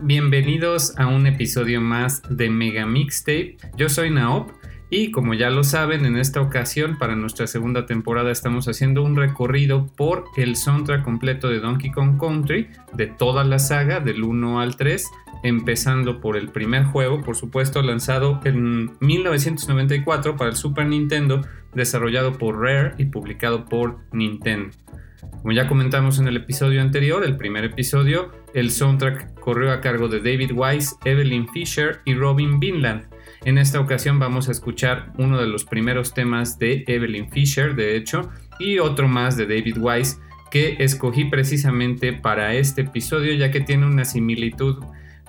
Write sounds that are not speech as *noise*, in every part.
Bienvenidos a un episodio más de Mega Mixtape. Yo soy Naop y como ya lo saben, en esta ocasión para nuestra segunda temporada estamos haciendo un recorrido por el soundtrack completo de Donkey Kong Country, de toda la saga, del 1 al 3, empezando por el primer juego, por supuesto, lanzado en 1994 para el Super Nintendo, desarrollado por Rare y publicado por Nintendo. Como ya comentamos en el episodio anterior, el primer episodio, el soundtrack corrió a cargo de David Wise, Evelyn Fisher y Robin Vinland. En esta ocasión vamos a escuchar uno de los primeros temas de Evelyn Fisher, de hecho, y otro más de David Wise que escogí precisamente para este episodio ya que tiene una similitud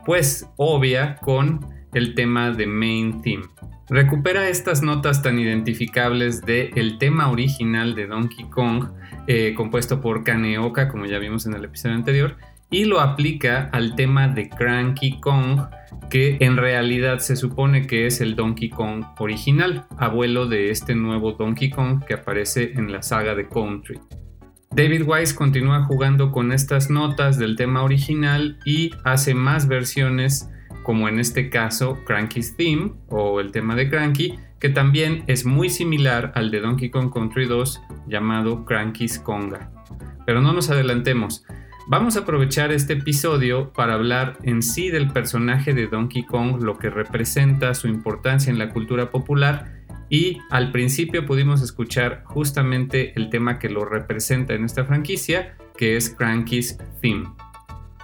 pues obvia con el tema de Main Theme. Recupera estas notas tan identificables del tema original de Donkey Kong, eh, compuesto por Kaneoka, como ya vimos en el episodio anterior, y lo aplica al tema de Cranky Kong, que en realidad se supone que es el Donkey Kong original, abuelo de este nuevo Donkey Kong que aparece en la saga de Country. David Wise continúa jugando con estas notas del tema original y hace más versiones como en este caso Cranky's Theme o el tema de Cranky, que también es muy similar al de Donkey Kong Country 2 llamado Cranky's Conga. Pero no nos adelantemos, vamos a aprovechar este episodio para hablar en sí del personaje de Donkey Kong, lo que representa, su importancia en la cultura popular y al principio pudimos escuchar justamente el tema que lo representa en esta franquicia, que es Cranky's Theme.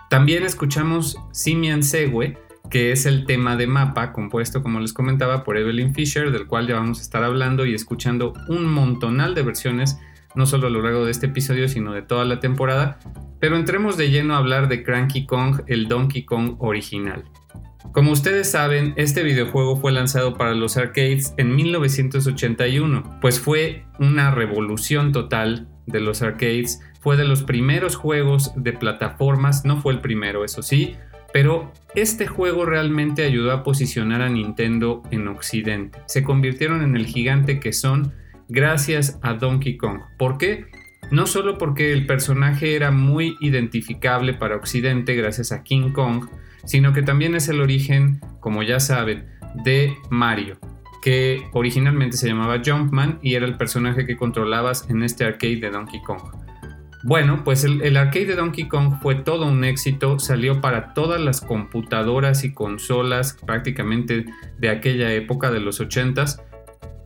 También escuchamos Simian Segue, que es el tema de mapa compuesto, como les comentaba, por Evelyn Fisher, del cual ya vamos a estar hablando y escuchando un montonal de versiones, no solo a lo largo de este episodio, sino de toda la temporada. Pero entremos de lleno a hablar de Cranky Kong, el Donkey Kong original. Como ustedes saben, este videojuego fue lanzado para los arcades en 1981, pues fue una revolución total de los arcades, fue de los primeros juegos de plataformas, no fue el primero, eso sí, pero este juego realmente ayudó a posicionar a Nintendo en Occidente. Se convirtieron en el gigante que son gracias a Donkey Kong. ¿Por qué? No solo porque el personaje era muy identificable para Occidente gracias a King Kong, sino que también es el origen, como ya saben, de Mario, que originalmente se llamaba Jumpman y era el personaje que controlabas en este arcade de Donkey Kong. Bueno, pues el, arcade de Donkey Kong fue todo un éxito, salió para todas las computadoras y consolas prácticamente de aquella época de los 80s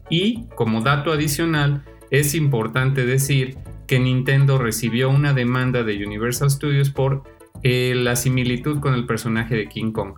y como dato adicional es importante decir que Nintendo recibió una demanda de Universal Studios por eh, la similitud con el personaje de King Kong.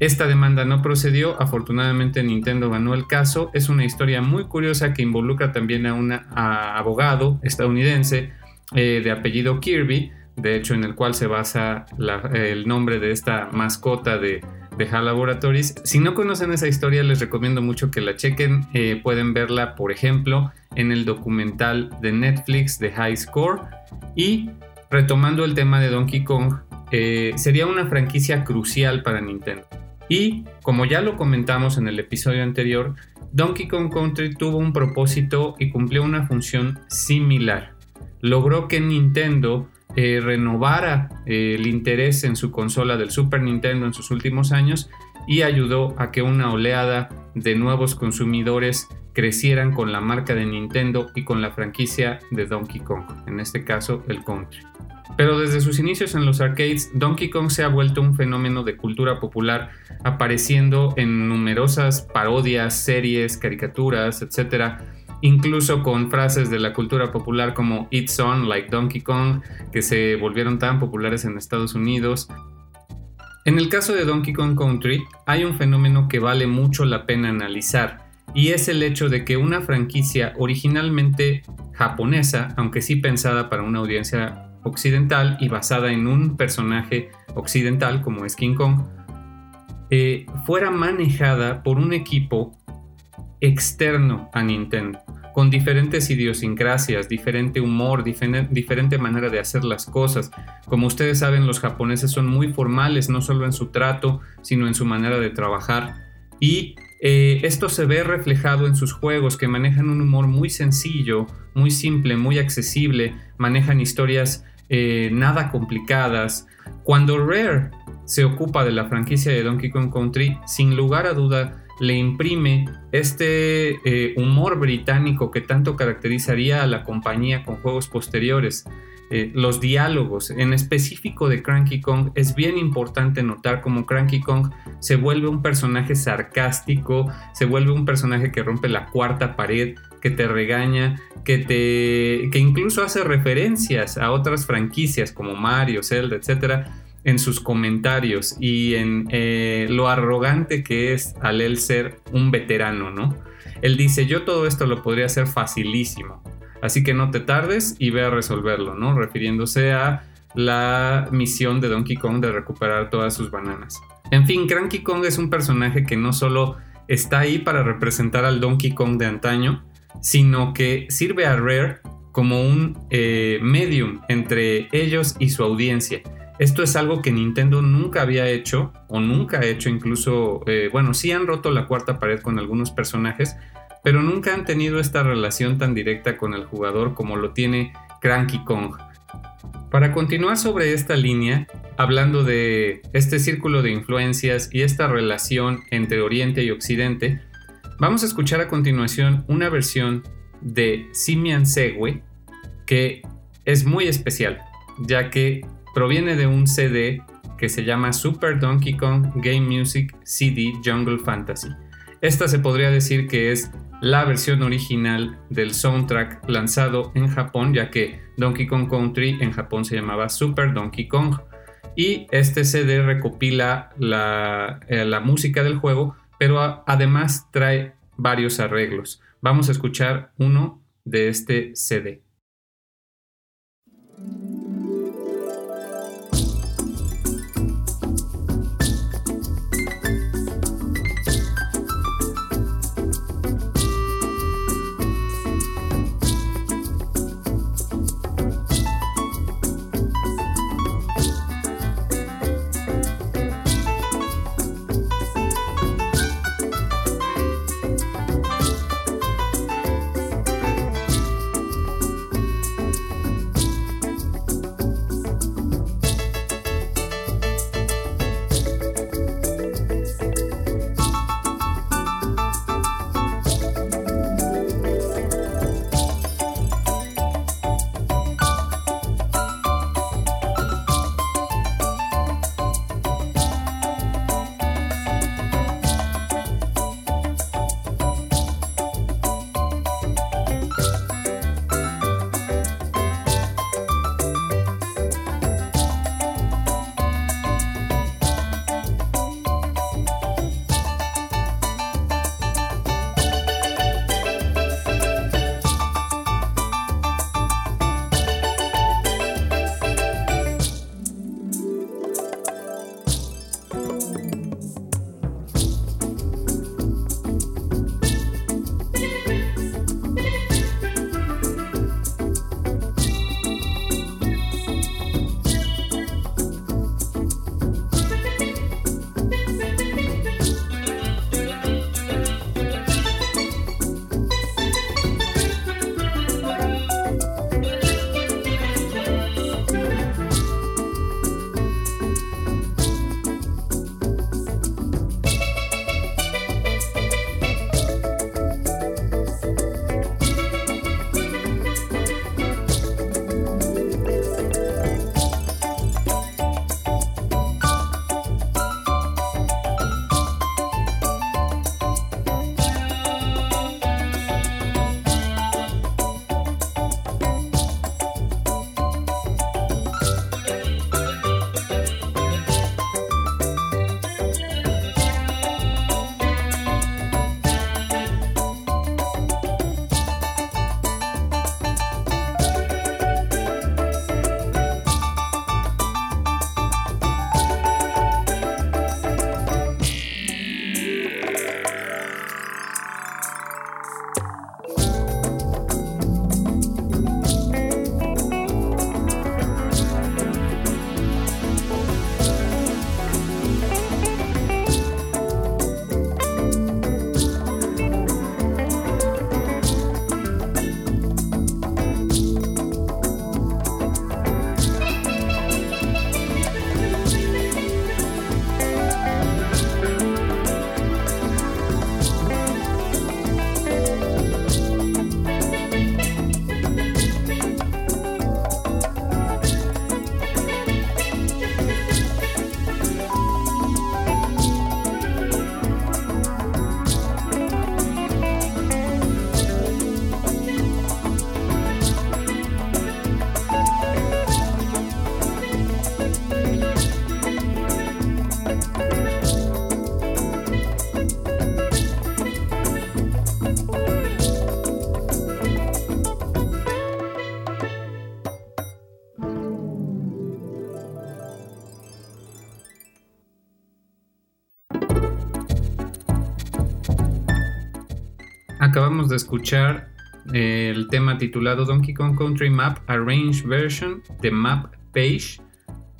Esta demanda no procedió, afortunadamente Nintendo ganó el caso, es una historia muy curiosa que involucra también a un abogado estadounidense eh, de apellido Kirby, de hecho en el cual se basa el nombre de esta mascota de, de HAL Laboratories. Si no conocen esa historia les recomiendo mucho que la chequen, eh, pueden verla por ejemplo en el documental de Netflix de High Score y retomando el tema de Donkey Kong, eh, sería una franquicia crucial para Nintendo. Y como ya lo comentamos en el episodio anterior, Donkey Kong Country tuvo un propósito y cumplió una función similar. Logró que Nintendo eh, renovara eh, el interés en su consola del Super Nintendo en sus últimos años y ayudó a que una oleada de nuevos consumidores crecieran con la marca de Nintendo y con la franquicia de Donkey Kong, en este caso el Country. Pero desde sus inicios en los arcades, Donkey Kong se ha vuelto un fenómeno de cultura popular, apareciendo en numerosas parodias, series, caricaturas, etc. Incluso con frases de la cultura popular como It's on, like Donkey Kong, que se volvieron tan populares en Estados Unidos. En el caso de Donkey Kong Country, hay un fenómeno que vale mucho la pena analizar, y es el hecho de que una franquicia originalmente japonesa, aunque sí pensada para una audiencia occidental y basada en un personaje occidental como es King Kong, eh, fuera manejada por un equipo externo a Nintendo, con diferentes idiosincrasias, diferente humor, diferente manera de hacer las cosas. Como ustedes saben, los japoneses son muy formales, no solo en su trato, sino en su manera de trabajar. Y eh, esto se ve reflejado en sus juegos que manejan un humor muy sencillo, muy simple, muy accesible, manejan historias eh, nada complicadas. Cuando Rare se ocupa de la franquicia de Donkey Kong Country, sin lugar a duda le imprime este eh, humor británico que tanto caracterizaría a la compañía con juegos posteriores. Eh, los diálogos, en específico de Cranky Kong, es bien importante notar cómo Cranky Kong se vuelve un personaje sarcástico, se vuelve un personaje que rompe la cuarta pared, que te regaña, que te que incluso hace referencias a otras franquicias como Mario, Zelda, etcétera, en sus comentarios y en eh, lo arrogante que es al él ser un veterano, ¿no? Él dice, yo todo esto lo podría hacer facilísimo, así que no te tardes y ve a resolverlo, ¿no? Refiriéndose a la misión de Donkey Kong de recuperar todas sus bananas. En fin, Cranky Kong es un personaje que no solo está ahí para representar al Donkey Kong de antaño, sino que sirve a Rare como un eh, medium entre ellos y su audiencia. Esto es algo que Nintendo nunca había hecho o nunca ha hecho incluso, eh, bueno, sí han roto la cuarta pared con algunos personajes, pero nunca han tenido esta relación tan directa con el jugador como lo tiene Cranky Kong. Para continuar sobre esta línea, hablando de este círculo de influencias y esta relación entre Oriente y Occidente, Vamos a escuchar a continuación una versión de Simian Segwe que es muy especial, ya que proviene de un CD que se llama Super Donkey Kong Game Music CD Jungle Fantasy. Esta se podría decir que es la versión original del soundtrack lanzado en Japón, ya que Donkey Kong Country en Japón se llamaba Super Donkey Kong. y este CD recopila la, eh, la música del juego, pero además trae varios arreglos. Vamos a escuchar uno de este CD. Acabamos de escuchar el tema titulado Donkey Kong Country Map Arranged Version de Map Page,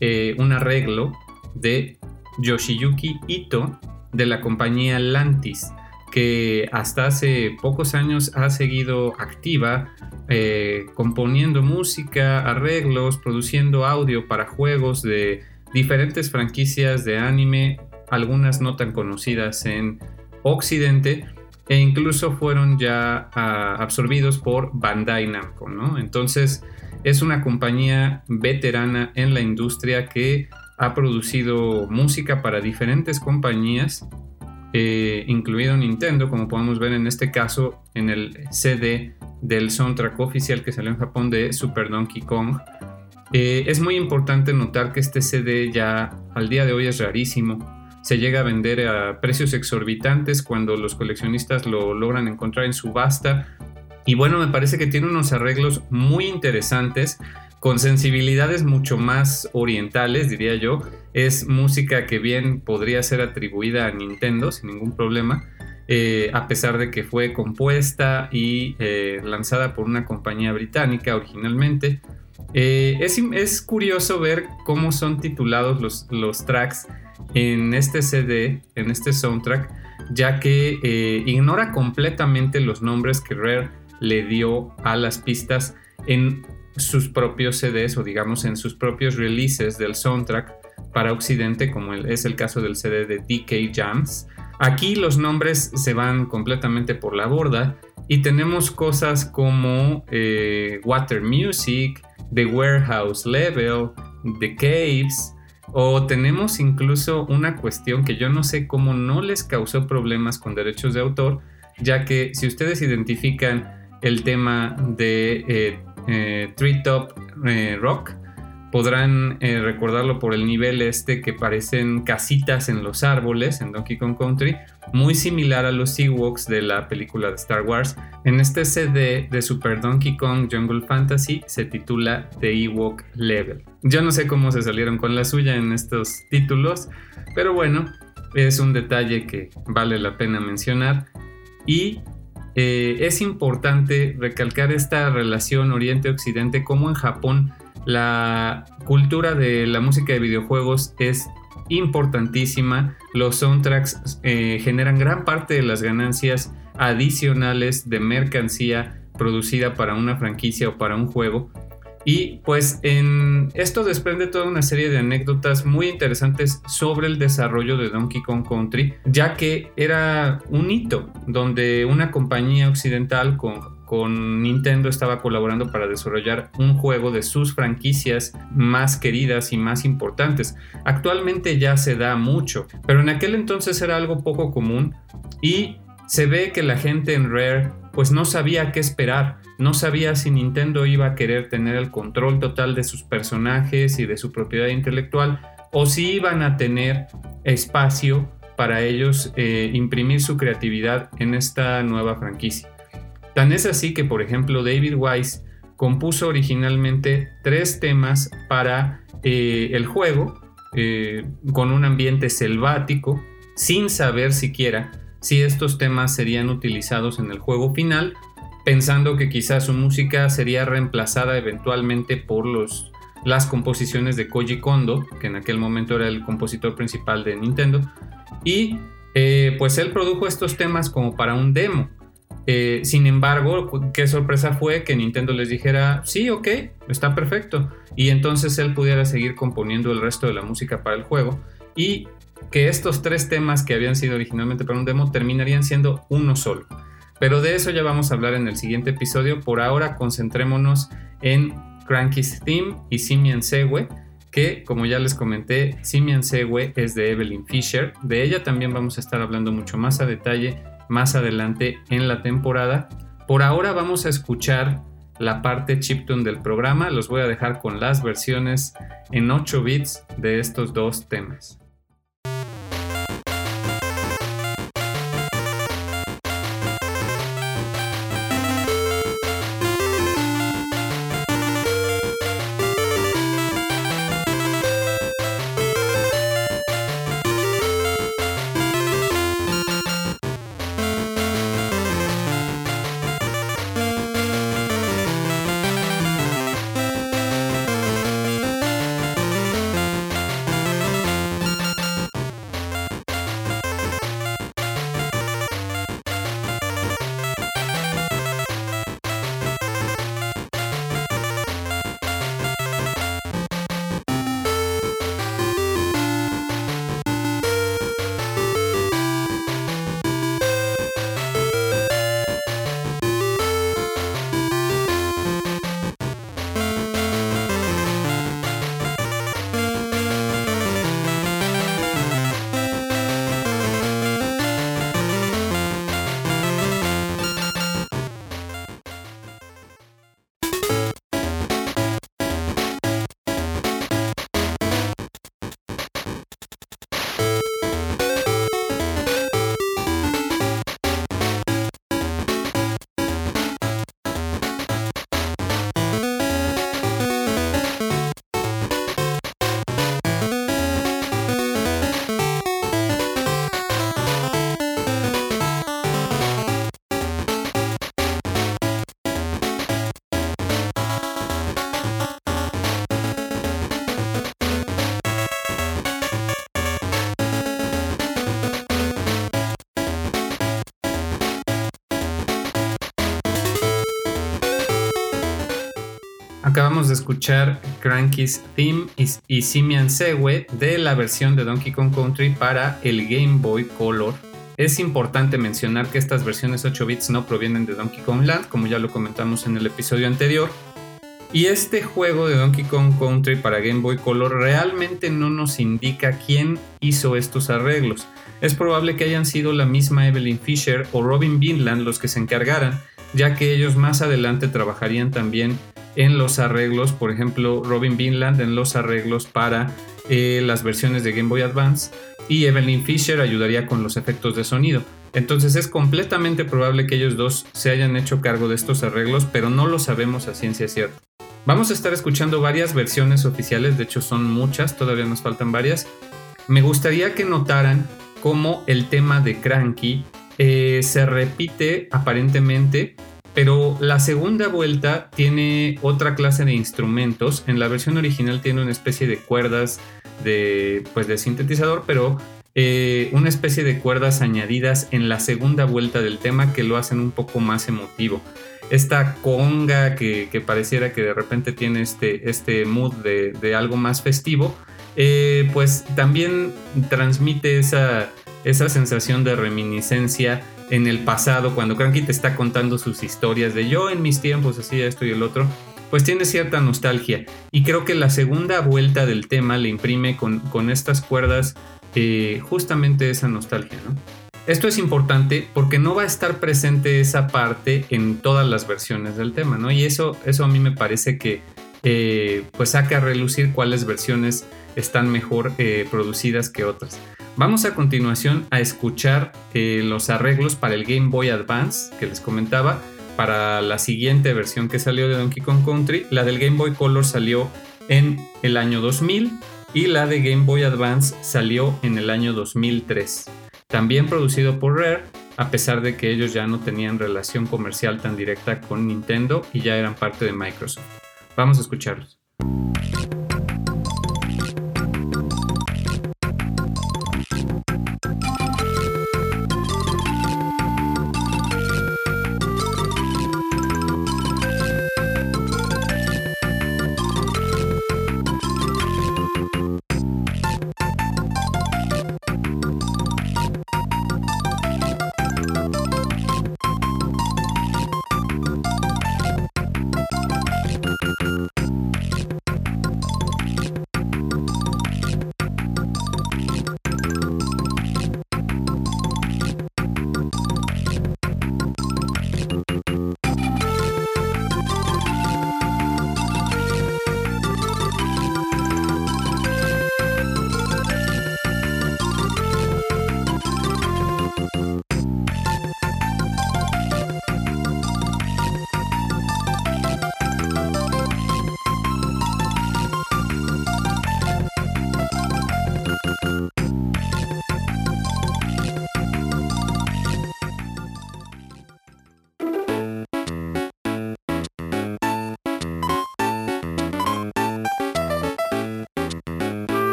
eh, un arreglo de Yoshiyuki Ito de la compañía Lantis, que hasta hace pocos años ha seguido activa eh, componiendo música, arreglos, produciendo audio para juegos de diferentes franquicias de anime, algunas no tan conocidas en Occidente e incluso fueron ya ah, absorbidos por Bandai Namco, ¿no? Entonces es una compañía veterana en la industria que ha producido música para diferentes compañías, eh, incluido Nintendo, como podemos ver en este caso en el CD del soundtrack oficial que salió en Japón de Super Donkey Kong. Eh, es muy importante notar que este CD ya al día de hoy es rarísimo. Se llega a vender a precios exorbitantes cuando los coleccionistas lo logran encontrar en subasta. Y bueno, me parece que tiene unos arreglos muy interesantes con sensibilidades mucho más orientales, diría yo. Es música que bien podría ser atribuida a Nintendo sin ningún problema, eh, a pesar de que fue compuesta y eh, lanzada por una compañía británica originalmente. Eh, es, curioso ver cómo son titulados los, los, tracks en este CD, en este soundtrack, ya que ignora completamente los nombres que Rare le dio a las pistas en sus propios CDs o digamos en sus propios releases del soundtrack para Occidente, como es el caso del CD de DK Jams. Aquí los nombres se van completamente por la borda y tenemos cosas como eh, Water Music, The Warehouse Level, The Caves, o tenemos incluso una cuestión que yo no sé cómo no les causó problemas con derechos de autor, ya que si ustedes identifican el tema de eh, eh, Treetop eh, Rock. Podrán eh, recordarlo por el nivel este que parecen casitas en los árboles en Donkey Kong Country, muy similar a los Ewoks de la película de Star Wars. En este CD de Super Donkey Kong Jungle Fantasy se titula The Ewok Level. Yo no sé cómo se salieron con la suya en estos títulos, pero bueno, es un detalle que vale la pena mencionar. Y eh, es importante recalcar esta relación Oriente-Occidente, como en Japón la cultura de la música de videojuegos es importantísima. Los soundtracks eh, generan gran parte de las ganancias adicionales de mercancía producida para una franquicia o para un juego. Y pues en esto desprende toda una serie de anécdotas muy interesantes sobre el desarrollo de Donkey Kong Country, ya que era un hito donde una compañía occidental con, con Nintendo estaba colaborando para desarrollar un juego de sus franquicias más queridas y más importantes. Actualmente ya se da mucho, pero en aquel entonces era algo poco común y se ve que la gente en Rare pues no sabía qué esperar, no sabía si Nintendo iba a querer tener el control total de sus personajes y de su propiedad intelectual o si iban a tener espacio para ellos eh, imprimir su creatividad en esta nueva franquicia. Tan es así que, por ejemplo, David Wise compuso originalmente tres temas para eh, el juego, eh, con un ambiente selvático, sin saber siquiera si estos temas serían utilizados en el juego final, pensando que quizás su música sería reemplazada eventualmente por los, las composiciones de Koji Kondo, que en aquel momento era el compositor principal de Nintendo, y eh, pues él produjo estos temas como para un demo. Eh, sin embargo, qué sorpresa fue que Nintendo les dijera, sí, ok, está perfecto, y entonces él pudiera seguir componiendo el resto de la música para el juego. Y que estos tres temas que habían sido originalmente para un demo terminarían siendo uno solo. Pero de eso ya vamos a hablar en el siguiente episodio. Por ahora concentrémonos en Cranky's Theme y Simian Segue, que como ya les comenté, Simian Segue es de Evelyn Fisher. De ella también vamos a estar hablando mucho más a detalle más adelante en la temporada. Por ahora vamos a escuchar la parte chiptune del programa. Los voy a dejar con las versiones en 8 bits de estos dos temas. Acabamos de escuchar Cranky's Theme y Simian Segue de la versión de Donkey Kong Country para el Game Boy Color. Es importante mencionar que estas versiones 8 bits no provienen de Donkey Kong Land, como ya lo comentamos en el episodio anterior. Y este juego de Donkey Kong Country para Game Boy Color realmente no nos indica quién hizo estos arreglos. Es probable que hayan sido la misma Evelyn Fisher o Robin Vinland los que se encargaran, ya que ellos más adelante trabajarían también en los arreglos, por ejemplo, Robin Vinland en los arreglos para eh, las versiones de Game Boy Advance y Evelyn Fisher ayudaría con los efectos de sonido. Entonces es completamente probable que ellos dos se hayan hecho cargo de estos arreglos, pero no lo sabemos a ciencia cierta. Vamos a estar escuchando varias versiones oficiales, de hecho son muchas, todavía nos faltan varias. Me gustaría que notaran cómo el tema de Cranky eh, se repite aparentemente pero la segunda vuelta tiene otra clase de instrumentos. En la versión original tiene una especie de cuerdas de, pues de sintetizador, pero eh, una especie de cuerdas añadidas en la segunda vuelta del tema que lo hacen un poco más emotivo. Esta conga que, pareciera que de repente tiene este, este mood de, algo más festivo, eh, pues también transmite esa, esa sensación de reminiscencia en el pasado, cuando Cranky te está contando sus historias de yo en mis tiempos hacía esto y el otro, pues tiene cierta nostalgia. Y creo que la segunda vuelta del tema le imprime con, estas cuerdas eh, justamente esa nostalgia, ¿no? Esto es importante porque no va a estar presente esa parte en todas las versiones del tema, ¿no? Y eso, eso a mí me parece que eh, pues saca a relucir cuáles versiones están mejor eh, producidas que otras. Vamos a continuación a escuchar eh, los arreglos para el Game Boy Advance que les comentaba, para la siguiente versión que salió de Donkey Kong Country. La del Game Boy Color salió en el año 2000 y la de Game Boy Advance salió en el año 2003. También producido por Rare, a pesar de que ellos ya no tenían relación comercial tan directa con Nintendo y ya eran parte de Microsoft. Vamos a escucharlos.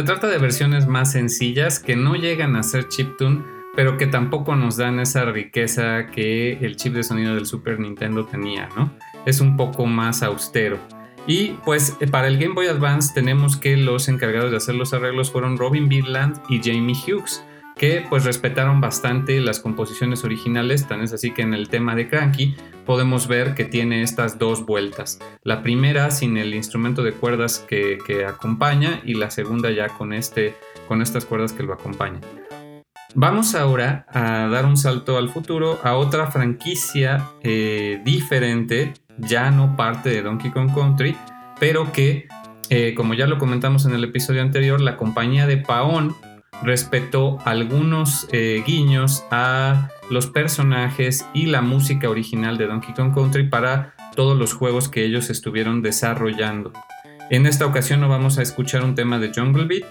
Se trata de versiones más sencillas que no llegan a ser chiptune, pero que tampoco nos dan esa riqueza que el chip de sonido del Super Nintendo tenía, ¿no? Es un poco más austero. Y pues para el Game Boy Advance tenemos que los encargados de hacer los arreglos fueron Robin Bidland y Jamie Hughes. Que pues respetaron bastante las composiciones originales, tan es así que en el tema de Cranky podemos ver que tiene estas dos vueltas. La primera sin el instrumento de cuerdas que, acompaña y la segunda ya con, este, con estas cuerdas que lo acompañan. Vamos ahora a dar un salto al futuro a otra franquicia eh, diferente, ya no parte de Donkey Kong Country, pero que, eh, como ya lo comentamos en el episodio anterior, la compañía de Paon respetó algunos eh, guiños a los personajes y la música original de Donkey Kong Country para todos los juegos que ellos estuvieron desarrollando. En esta ocasión no vamos a escuchar un tema de Jungle Beat,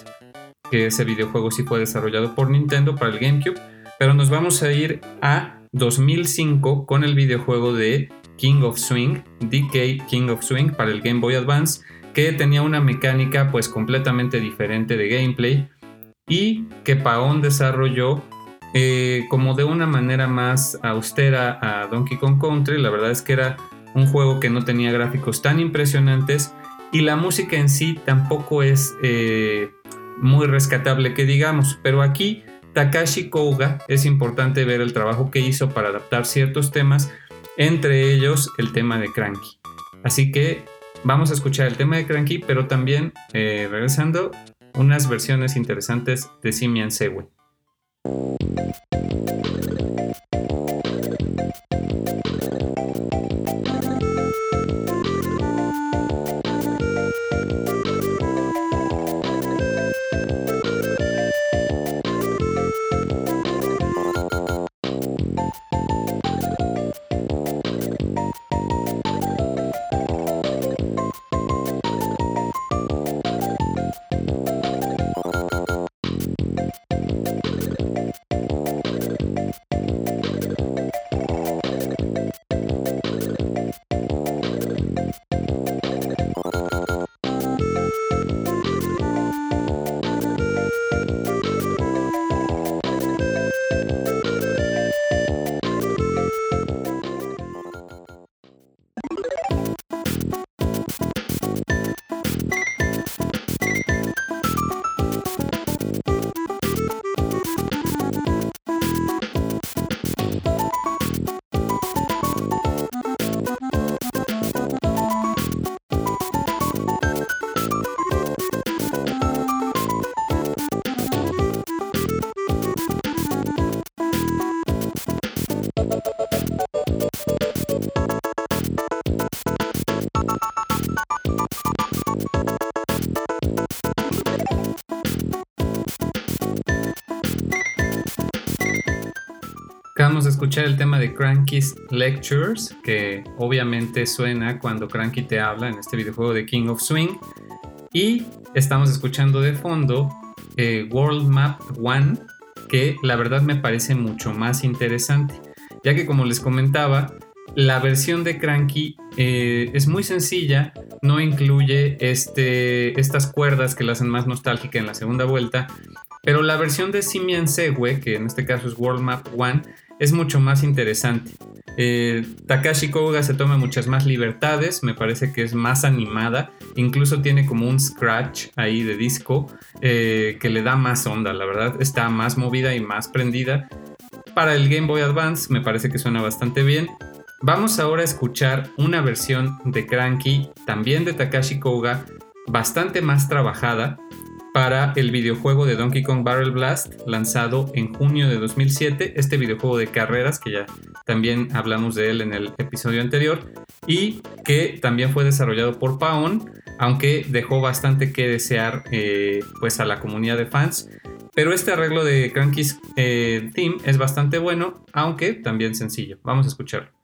que ese videojuego sí fue desarrollado por Nintendo para el GameCube, pero nos vamos a ir a 2005 con el videojuego de King of Swing, DK King of Swing para el Game Boy Advance, que tenía una mecánica pues completamente diferente de gameplay y que Paon desarrolló eh, como de una manera más austera a Donkey Kong Country. La verdad es que era un juego que no tenía gráficos tan impresionantes y la música en sí tampoco es eh, muy rescatable que digamos, pero aquí Takashi Koga es importante ver el trabajo que hizo para adaptar ciertos temas, entre ellos el tema de Cranky. Así que vamos a escuchar el tema de Cranky, pero también, eh, regresando, unas versiones interesantes de Simian Sewe. Acabamos de escuchar el tema de Cranky's Lectures, que obviamente suena cuando Cranky te habla en este videojuego de King of Swing. Y estamos escuchando de fondo eh, World Map One, que la verdad me parece mucho más interesante, ya que como les comentaba, la versión de Cranky eh, es muy sencilla, no incluye este, estas cuerdas que la hacen más nostálgica en la segunda vuelta, pero la versión de Simian Segue, que en este caso es World Map One, es mucho más interesante. Eh, Takashi Koga se toma muchas más libertades, me parece que es más animada, incluso tiene como un scratch ahí de disco eh, que le da más onda, la verdad está más movida y más prendida. Para el Game Boy Advance me parece que suena bastante bien. Vamos ahora a escuchar una versión de Cranky, también de Takashi Koga, bastante más trabajada, para el videojuego de Donkey Kong Barrel Blast lanzado en junio de 2007, este videojuego de carreras que ya también hablamos de él en el episodio anterior y que también fue desarrollado por Paon, aunque dejó bastante que desear eh, pues a la comunidad de fans. Pero este arreglo de Cranky's eh, Theme es bastante bueno, aunque también sencillo. Vamos a escucharlo.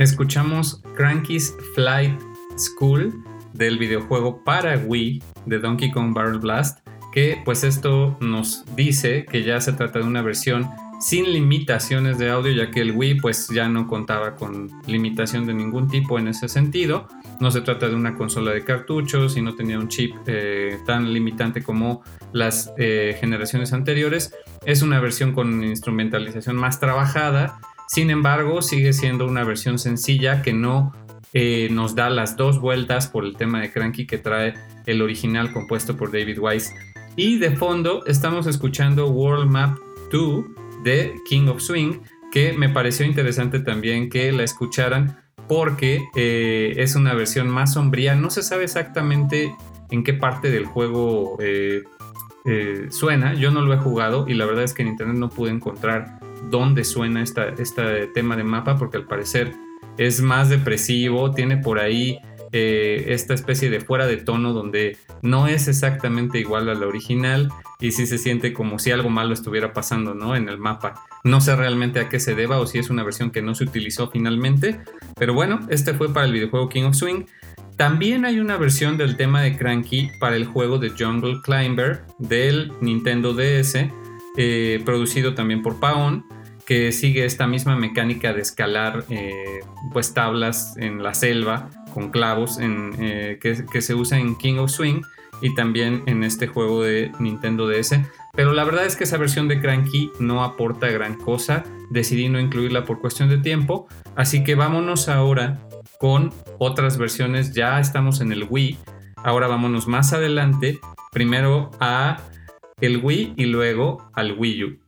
Escuchamos Cranky's Flight School del videojuego para Wii de Donkey Kong Barrel Blast, que pues esto nos dice que ya se trata de una versión sin limitaciones de audio, ya que el Wii pues ya no contaba con limitación de ningún tipo en ese sentido. No se trata de una consola de cartuchos y no tenía un chip eh, tan limitante como las eh, generaciones anteriores. Es una versión con instrumentalización más trabajada, sin embargo sigue siendo una versión sencilla que no eh, nos da las dos vueltas por el tema de Cranky que trae el original compuesto por David Wise. Y de fondo estamos escuchando World Map 2 de King of Swing, que me pareció interesante también que la escucharan porque eh, es una versión más sombría. No se sabe exactamente en qué parte del juego eh, suena. Yo no lo he jugado y la verdad es que en internet no pude encontrar dónde suena esta, este tema de mapa porque al parecer es más depresivo, tiene por ahí esta especie de fuera de tono donde no es exactamente igual a la original y sí se siente como si algo malo estuviera pasando, ¿no? En el mapa. No sé realmente a qué se deba o si es una versión que no se utilizó finalmente, pero bueno, este fue para el videojuego King of Swing. También hay una versión del tema de Cranky para el juego de Jungle Climber del Nintendo DS, eh, producido también por Paon, que sigue esta misma mecánica de escalar eh, pues tablas en la selva con clavos eh, que, que se usa en King of Swing y también en este juego de Nintendo DS. Pero la verdad es que esa versión de Cranky no aporta gran cosa. Decidí no incluirla por cuestión de tiempo. Así que vámonos ahora con otras versiones. Ya estamos en el Wii. Ahora vámonos más adelante. Primero a el Wii y luego al Wii U.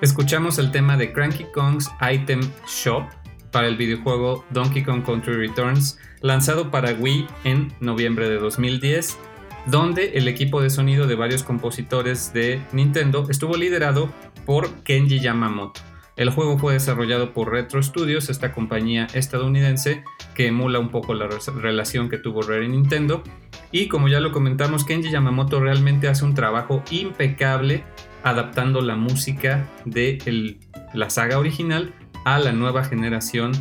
escuchamos el tema de Cranky Kong's Item Shop para el videojuego Donkey Kong Country Returns, lanzado para Wii en noviembre de 2010, donde el equipo de sonido de varios compositores de Nintendo estuvo liderado por Kenji Yamamoto. El juego fue desarrollado por Retro Studios, esta compañía estadounidense que emula un poco la relación que tuvo Rare y Nintendo. Y como ya lo comentamos, Kenji Yamamoto realmente hace un trabajo impecable adaptando la música de la saga original a la nueva generación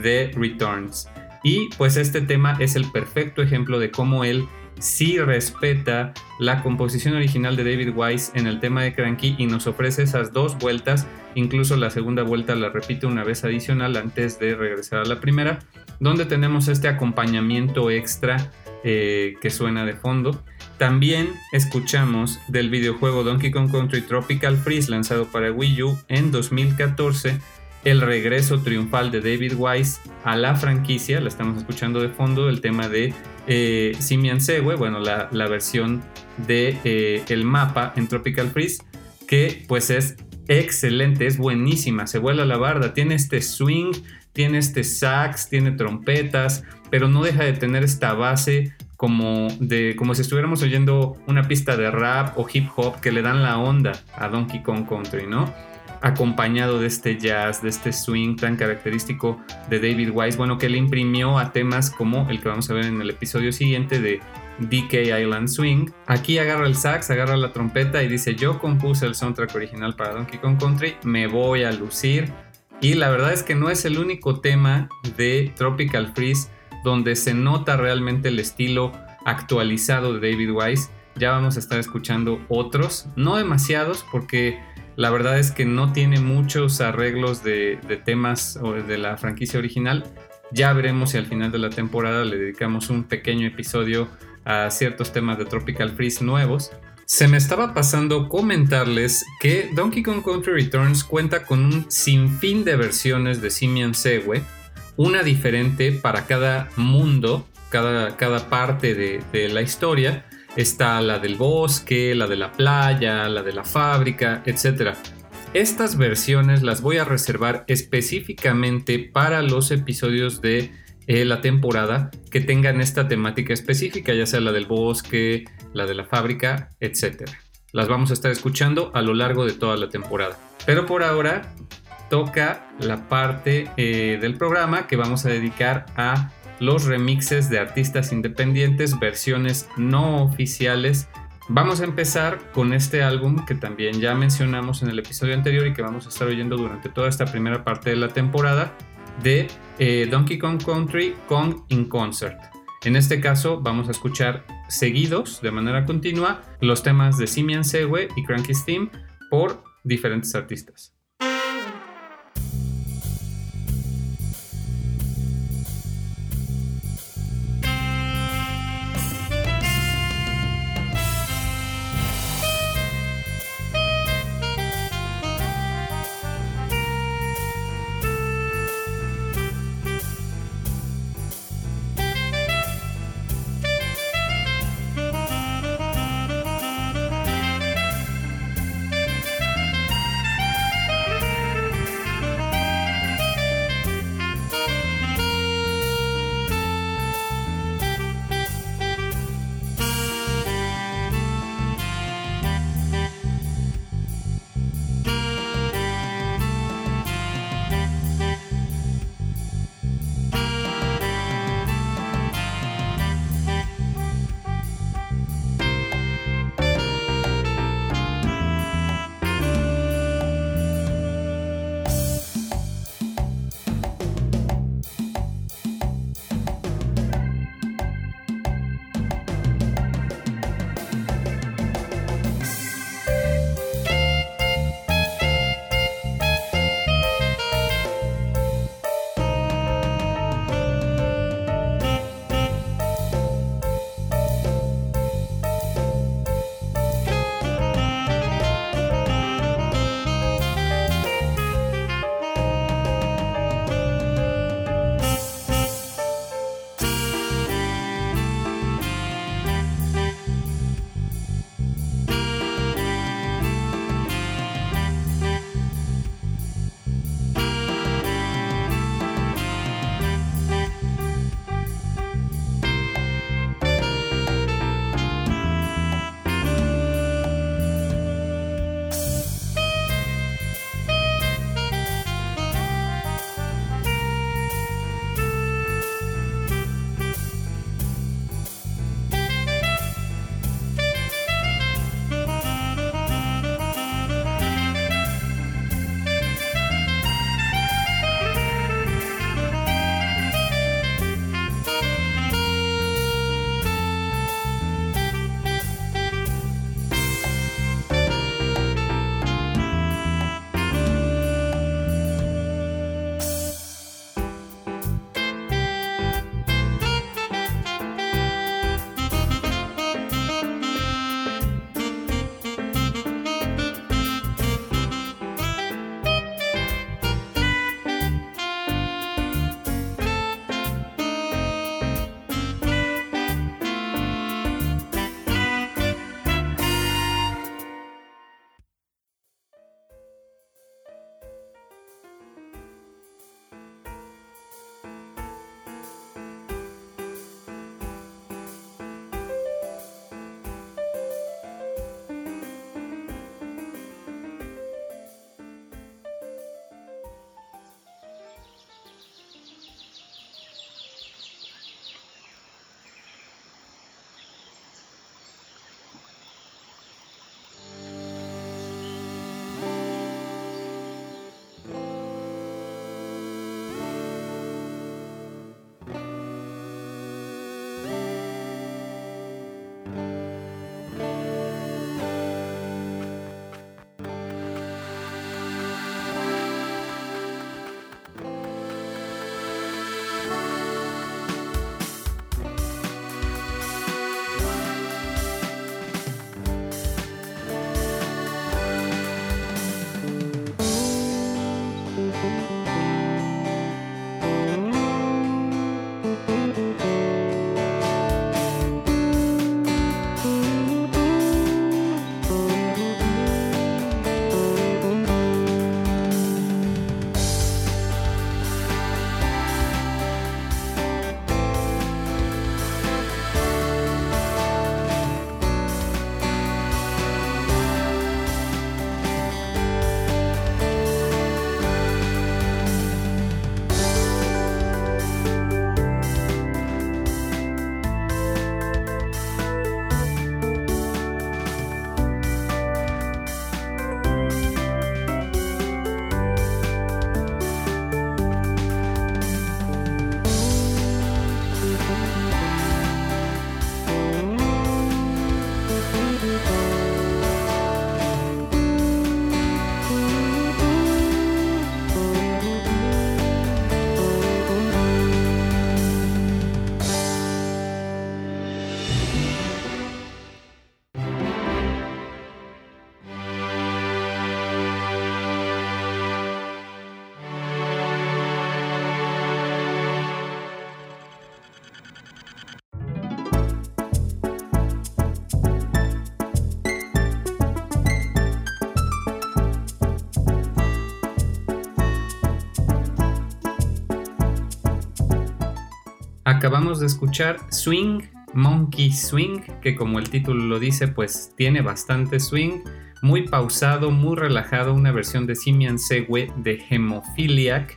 de Returns. Y pues este tema es el perfecto ejemplo de cómo él sí respeta la composición original de David Wise en el tema de Cranky y nos ofrece esas dos vueltas, incluso la segunda vuelta la repite una vez adicional antes de regresar a la primera, donde tenemos este acompañamiento extra eh, que suena de fondo. También escuchamos del videojuego Donkey Kong Country Tropical Freeze lanzado para Wii U en 2014 el regreso triunfal de David Wise a la franquicia, la estamos escuchando de fondo, el tema de eh, Simian Sewe, bueno, la, versión de eh, el mapa en Tropical Freeze, que pues es excelente, es buenísima, se vuela la barda, tiene este swing, tiene este sax, tiene trompetas, pero no deja de tener esta base como de como si estuviéramos oyendo una pista de rap o hip hop que le dan la onda a Donkey Kong Country, ¿no? acompañado de este jazz, de este swing tan característico de David Wise, bueno, que le imprimió a temas como el que vamos a ver en el episodio siguiente de DK Island Swing. Aquí agarra el sax, agarra la trompeta y dice, yo compuse el soundtrack original para Donkey Kong Country, me voy a lucir. Y la verdad es que no es el único tema de Tropical Freeze donde se nota realmente el estilo actualizado de David Wise. Ya vamos a estar escuchando otros, no demasiados porque la verdad es que no tiene muchos arreglos de, temas de la franquicia original. Ya veremos si al final de la temporada le dedicamos un pequeño episodio a ciertos temas de Tropical Freeze nuevos. Se me estaba pasando comentarles que Donkey Kong Country Returns cuenta con un sinfín de versiones de Simian Segue, una diferente para cada mundo, cada, cada parte de, la historia, Está la del bosque, la de la playa, la de la fábrica, etc. Estas versiones las voy a reservar específicamente para los episodios de eh, la temporada que tengan esta temática específica, ya sea la del bosque, la de la fábrica, etc. Las vamos a estar escuchando a lo largo de toda la temporada. Pero por ahora toca la parte eh, del programa que vamos a dedicar a los remixes de artistas independientes, versiones no oficiales. Vamos a empezar con este álbum que también ya mencionamos en el episodio anterior y que vamos a estar oyendo durante toda esta primera parte de la temporada de eh, Donkey Kong Country Kong in Concert. En este caso vamos a escuchar seguidos de manera continua los temas de Simian Sewe y Cranky Steam por diferentes artistas. Acabamos de escuchar Swing, Monkey Swing, que como el título lo dice, pues tiene bastante swing, muy pausado, muy relajado, una versión de Simian Segue de Hemophiliac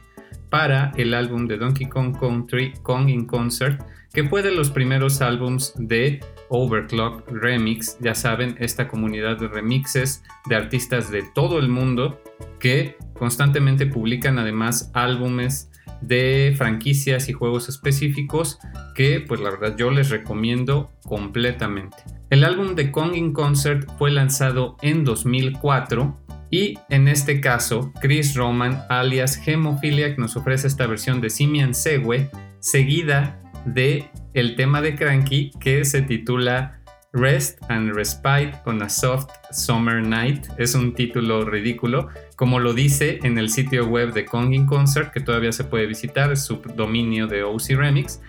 para el álbum de Donkey Kong Country Kong in Concert, que fue de los primeros álbums de Overclock Remix, ya saben, esta comunidad de remixes de artistas de todo el mundo que constantemente publican además álbumes de franquicias y juegos específicos que pues la verdad yo les recomiendo completamente. El álbum de Kong in Concert fue lanzado en 2004 y en este caso Chris Roman alias Hemophiliac nos ofrece esta versión de Simian Segue seguida de el tema de Cranky que se titula Rest and Respite on a Soft Summer Night. Es un título ridículo, como lo dice en el sitio web de Kong in Concert, que todavía se puede visitar, es su dominio de OC Remix.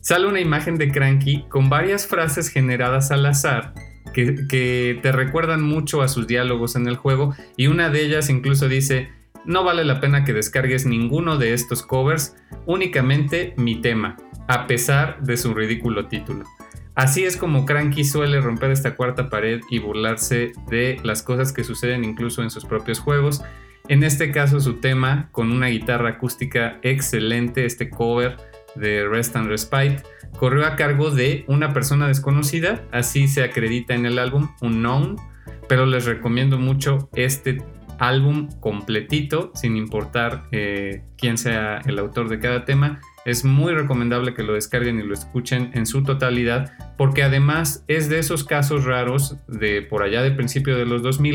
Sale una imagen de Cranky con varias frases generadas al azar que, que te recuerdan mucho a sus diálogos en el juego y una de ellas incluso dice, no vale la pena que descargues ninguno de estos covers, únicamente mi tema, a pesar de su ridículo título. Así es como Cranky suele romper esta cuarta pared y burlarse de las cosas que suceden incluso en sus propios juegos. En este caso su tema, con una guitarra acústica excelente, este cover de Rest and Respite, corrió a cargo de una persona desconocida, así se acredita en el álbum Unknown, pero les recomiendo mucho este álbum completito, sin importar eh, quién sea el autor de cada tema. Es muy recomendable que lo descarguen y lo escuchen en su totalidad, porque además es de esos casos raros de por allá de principio de los 2000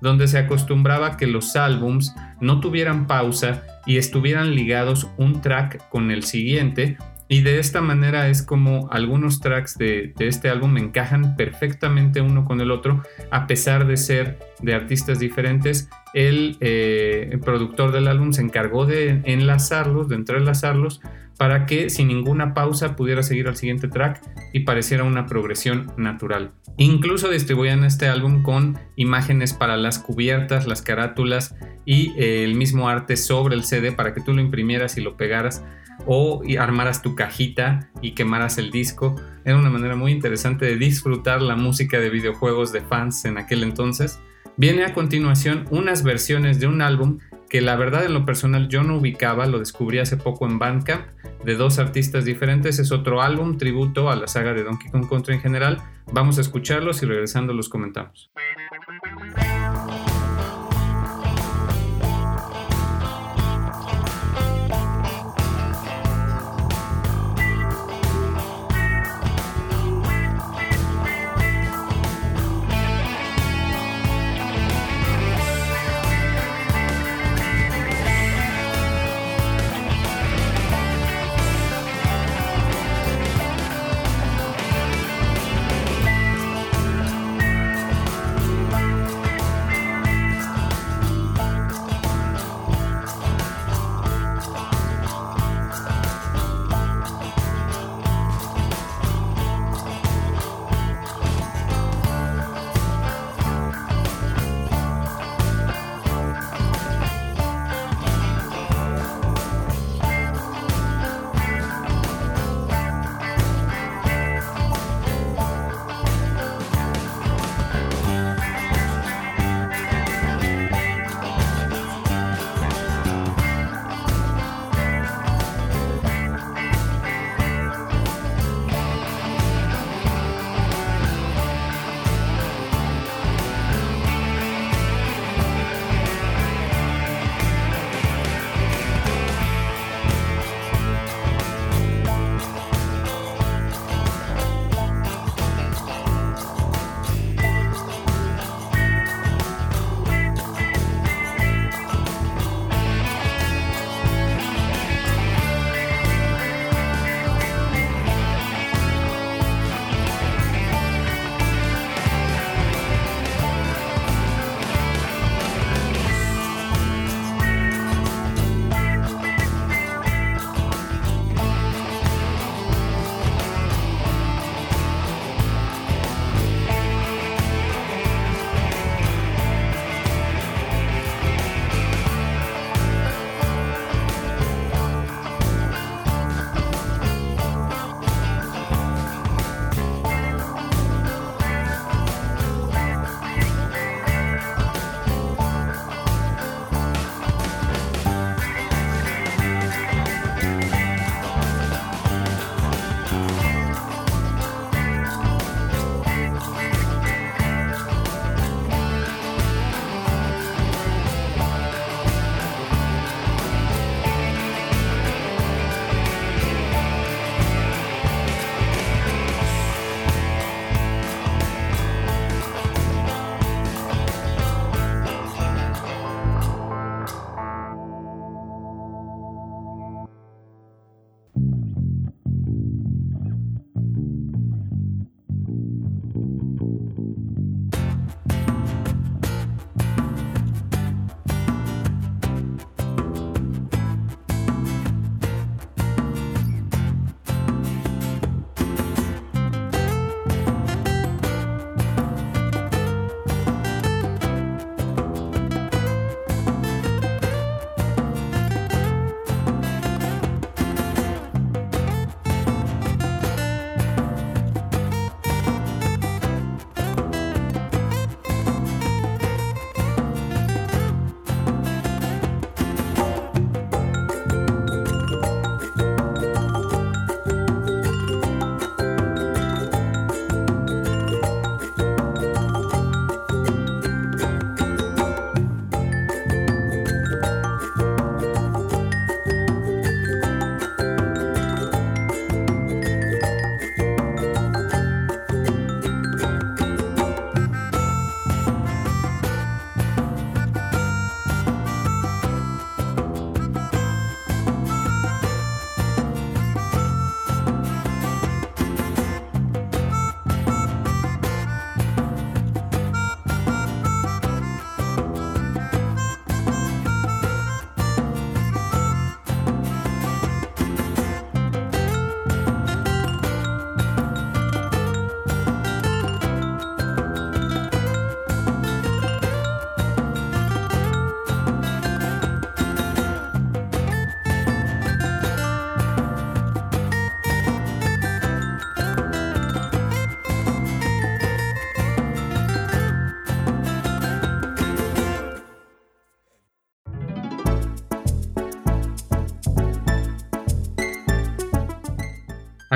donde se acostumbraba que los álbums no tuvieran pausa y estuvieran ligados un track con el siguiente y de esta manera es como algunos tracks de, este álbum encajan perfectamente uno con el otro, a pesar de ser de artistas diferentes. El, eh, el productor del álbum se encargó de enlazarlos, de entrelazarlos, para que sin ninguna pausa pudiera seguir al siguiente track y pareciera una progresión natural. Incluso distribuían este álbum con imágenes para las cubiertas, las carátulas y eh, el mismo arte sobre el CD para que tú lo imprimieras y lo pegaras o armaras tu cajita y quemaras el disco. Era una manera muy interesante de disfrutar la música de videojuegos de fans en aquel entonces. Viene a continuación unas versiones de un álbum que la verdad en lo personal yo no ubicaba, lo descubrí hace poco en Bandcamp, de dos artistas diferentes, es otro álbum tributo a la saga de Donkey Kong Country en general. Vamos a escucharlos y regresando los comentamos.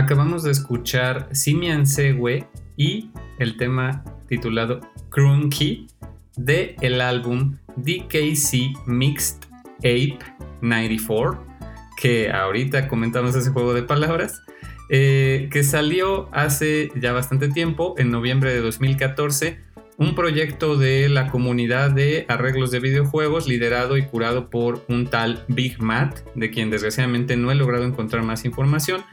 Acabamos de escuchar Simian Segue y el tema titulado Crunky de el álbum DKC Mixed Ape 94, que ahorita comentamos ese juego de palabras, eh, que salió hace ya bastante tiempo, en noviembre de 2014, un proyecto de la comunidad de arreglos de videojuegos liderado y curado por un tal Big Matt, de quien desgraciadamente no he logrado encontrar más información,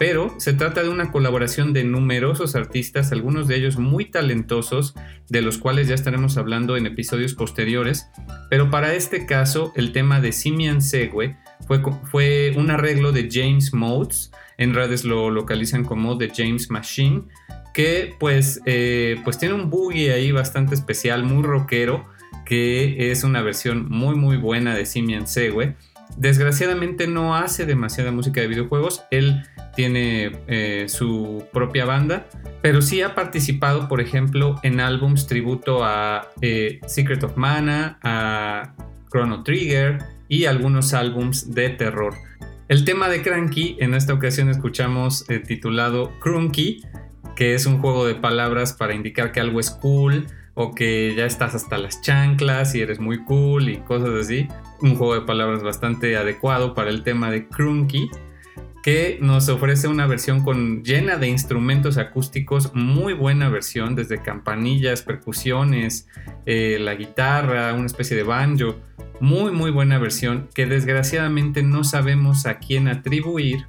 pero se trata de una colaboración de numerosos artistas, algunos de ellos muy talentosos, de los cuales ya estaremos hablando en episodios posteriores, pero para este caso el tema de Simian Segue fue, fue un arreglo de James Modes, en redes lo localizan como The James Machine, que pues, eh, pues tiene un boogie ahí bastante especial, muy rockero, que es una versión muy muy buena de Simian Segue. Desgraciadamente no hace demasiada música de videojuegos, él tiene eh, su propia banda, pero sí ha participado, por ejemplo, en álbums tributo a eh, Secret of Mana, a Chrono Trigger y algunos álbums de terror. El tema de Cranky, en esta ocasión escuchamos eh, titulado Crunky, que es un juego de palabras para indicar que algo es cool o que ya estás hasta las chanclas y eres muy cool y cosas así. Un juego de palabras bastante adecuado para el tema de Crunky que nos ofrece una versión con, llena de instrumentos acústicos, muy buena versión, desde campanillas, percusiones, eh, la guitarra, una especie de banjo, muy muy buena versión que desgraciadamente no sabemos a quién atribuir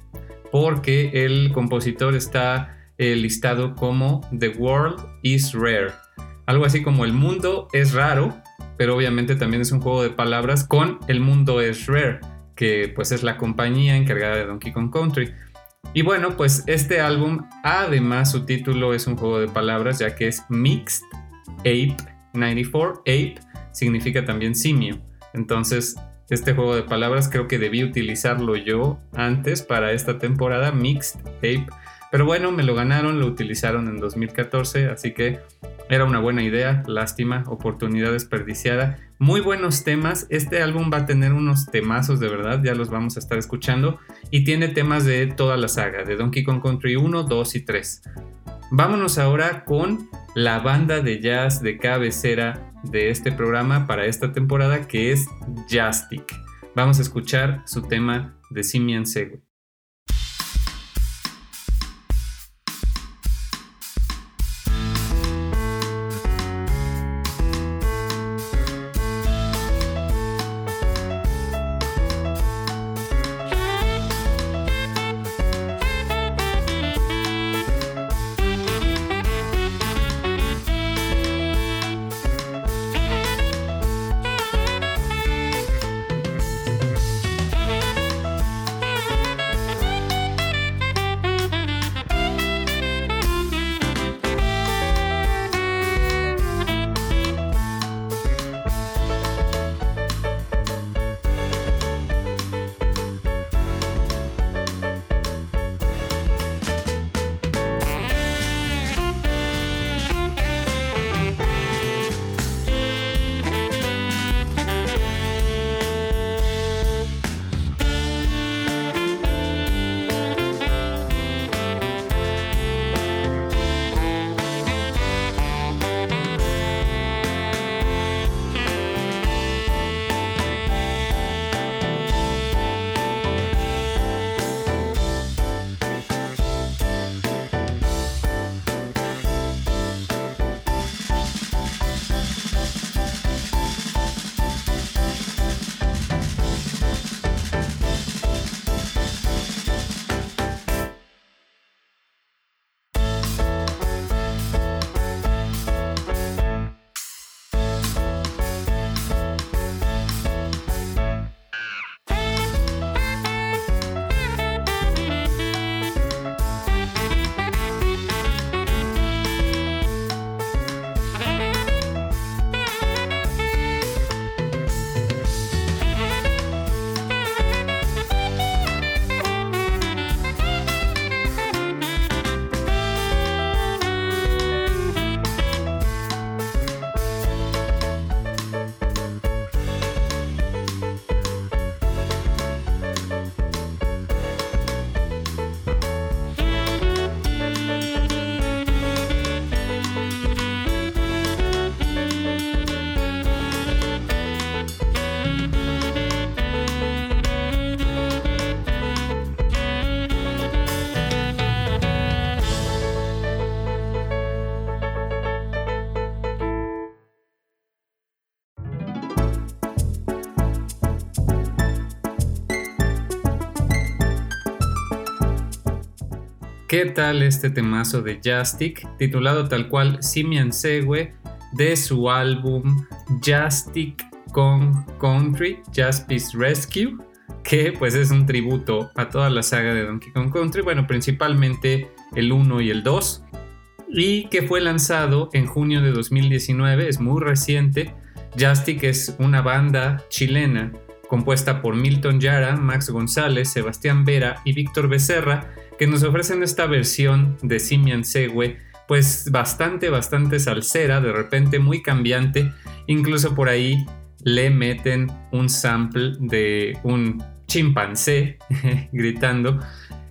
porque el compositor está eh, listado como The World is Rare, algo así como el mundo es raro, pero obviamente también es un juego de palabras con el mundo es rare que pues es la compañía encargada de Donkey Kong Country. Y bueno, pues este álbum, además su título es un juego de palabras, ya que es Mixed Ape 94. Ape significa también simio. Entonces, este juego de palabras creo que debí utilizarlo yo antes para esta temporada, Mixed Ape. Pero bueno, me lo ganaron, lo utilizaron en 2014, así que era una buena idea, lástima, oportunidad desperdiciada. Muy buenos temas, este álbum va a tener unos temazos de verdad, ya los vamos a estar escuchando. Y tiene temas de toda la saga, de Donkey Kong Country 1, 2 y 3. Vámonos ahora con la banda de jazz de cabecera de este programa para esta temporada que es Jastic. Vamos a escuchar su tema de Simian Segue. ¿Qué tal este temazo de Jastic, titulado tal cual Simian Segue, de su álbum Jastic con Country, Jaspis Rescue? que pues es un tributo a toda la saga de Donkey Kong Country, bueno, principalmente el 1 y el 2, y que fue lanzado en junio de 2019, es muy reciente. Jastic es una banda chilena compuesta por Milton Yara, Max González, Sebastián Vera y Víctor Becerra, que nos ofrecen esta versión de Simian Segue, pues bastante, bastante salsera, de repente muy cambiante, incluso por ahí le meten un sample de un chimpancé *laughs* gritando.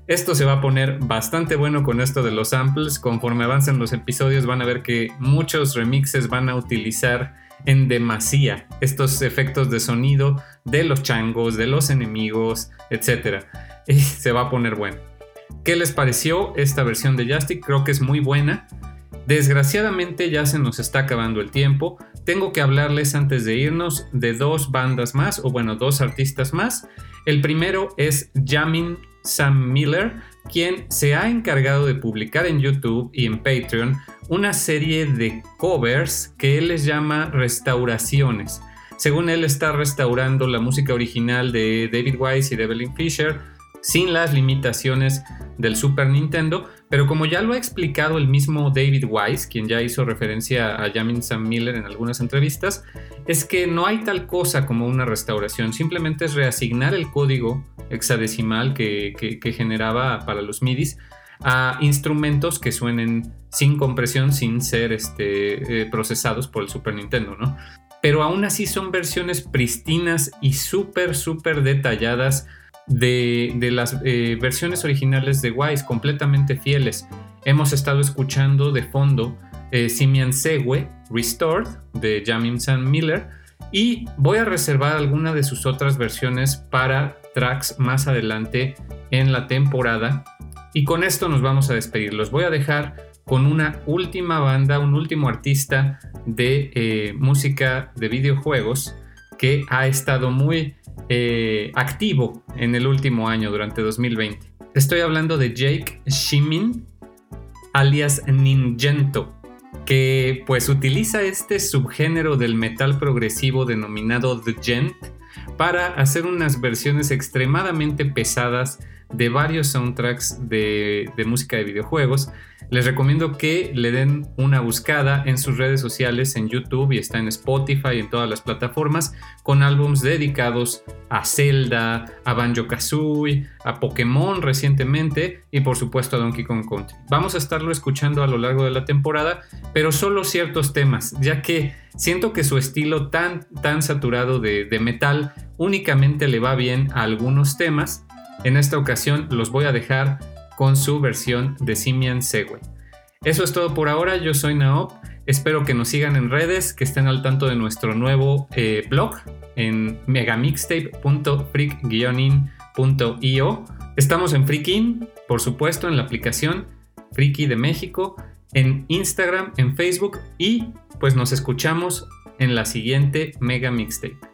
Esto se va a poner bastante bueno con esto de los samples. Conforme avancen los episodios van a ver que muchos remixes van a utilizar en demasía estos efectos de sonido de los changos, de los enemigos, etc. Y se va a poner bueno. ¿Qué les pareció esta versión de Justic? Creo que es muy buena. Desgraciadamente ya se nos está acabando el tiempo. Tengo que hablarles antes de irnos de dos bandas más, o bueno, dos artistas más. El primero es Jamin Sam Miller, quien se ha encargado de publicar en YouTube y en Patreon una serie de covers que él les llama restauraciones. Según él está restaurando la música original de David Wise y de Evelyn Fisher sin las limitaciones del Super Nintendo, pero como ya lo ha explicado el mismo David Wise, quien ya hizo referencia a Jamin Sam Miller en algunas entrevistas, es que no hay tal cosa como una restauración, simplemente es reasignar el código hexadecimal que, generaba para los MIDIs a instrumentos que suenen sin compresión, sin ser este, eh, procesados por el Super Nintendo, ¿no? Pero aún así son versiones pristinas y súper, súper detalladas de, las eh, versiones originales de Wise, completamente fieles. Hemos estado escuchando de fondo eh, Simian Segue, Restored, de Jamin Sam Miller, y voy a reservar alguna de sus otras versiones para tracks más adelante en la temporada. Y con esto nos vamos a despedir. Los voy a dejar con una última banda, un último artista de eh, música de videojuegos que ha estado muy eh, activo en el último año, durante 2020. Estoy hablando de Jake Shimin, alias Ningento, que pues utiliza este subgénero del metal progresivo denominado The Gent para hacer unas versiones extremadamente pesadas de varios soundtracks de, música de videojuegos les recomiendo que le den una buscada en sus redes sociales, en YouTube y está en Spotify, en todas las plataformas, con álbums dedicados a Zelda, a Banjo Kazooie, a Pokémon recientemente y por supuesto a Donkey Kong Country. Vamos a estarlo escuchando a lo largo de la temporada, pero solo ciertos temas, ya que siento que su estilo tan, tan saturado de metal únicamente le va bien a algunos temas. En esta ocasión los voy a dejar con su versión de Simian Segue. Eso es todo por ahora, yo soy Naop, espero que nos sigan en redes, que estén al tanto de nuestro nuevo eh, blog en megamixtape.freak-in.io. Estamos en Freakin, por supuesto, en la aplicación Freaky de México, en Instagram, en Facebook y pues nos escuchamos en la siguiente Mega Mixtape.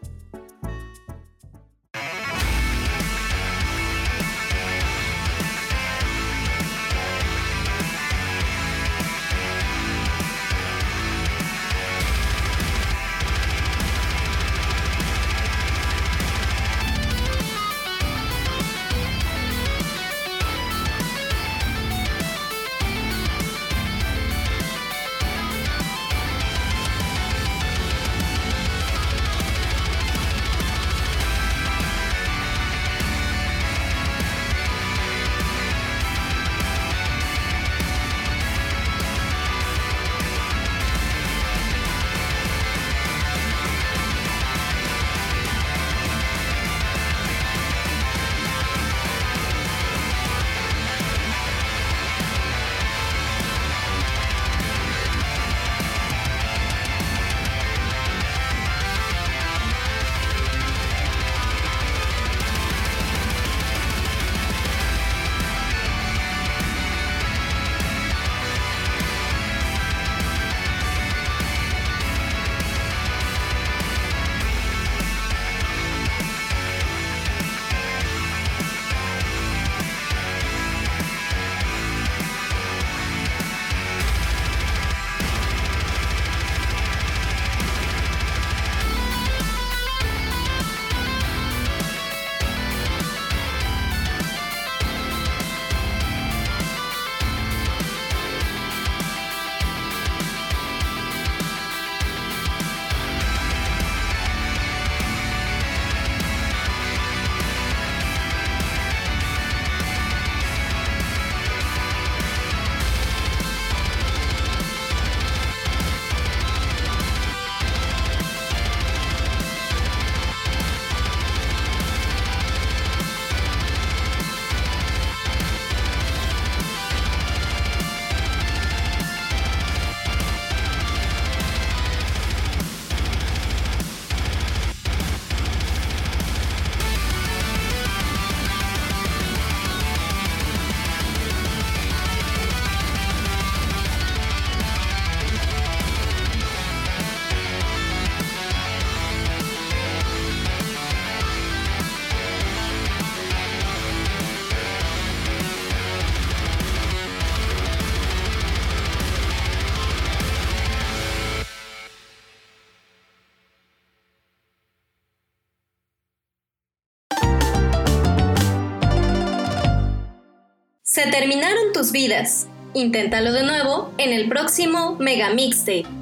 Vidas. Inténtalo de nuevo en el próximo Mega Mixtape.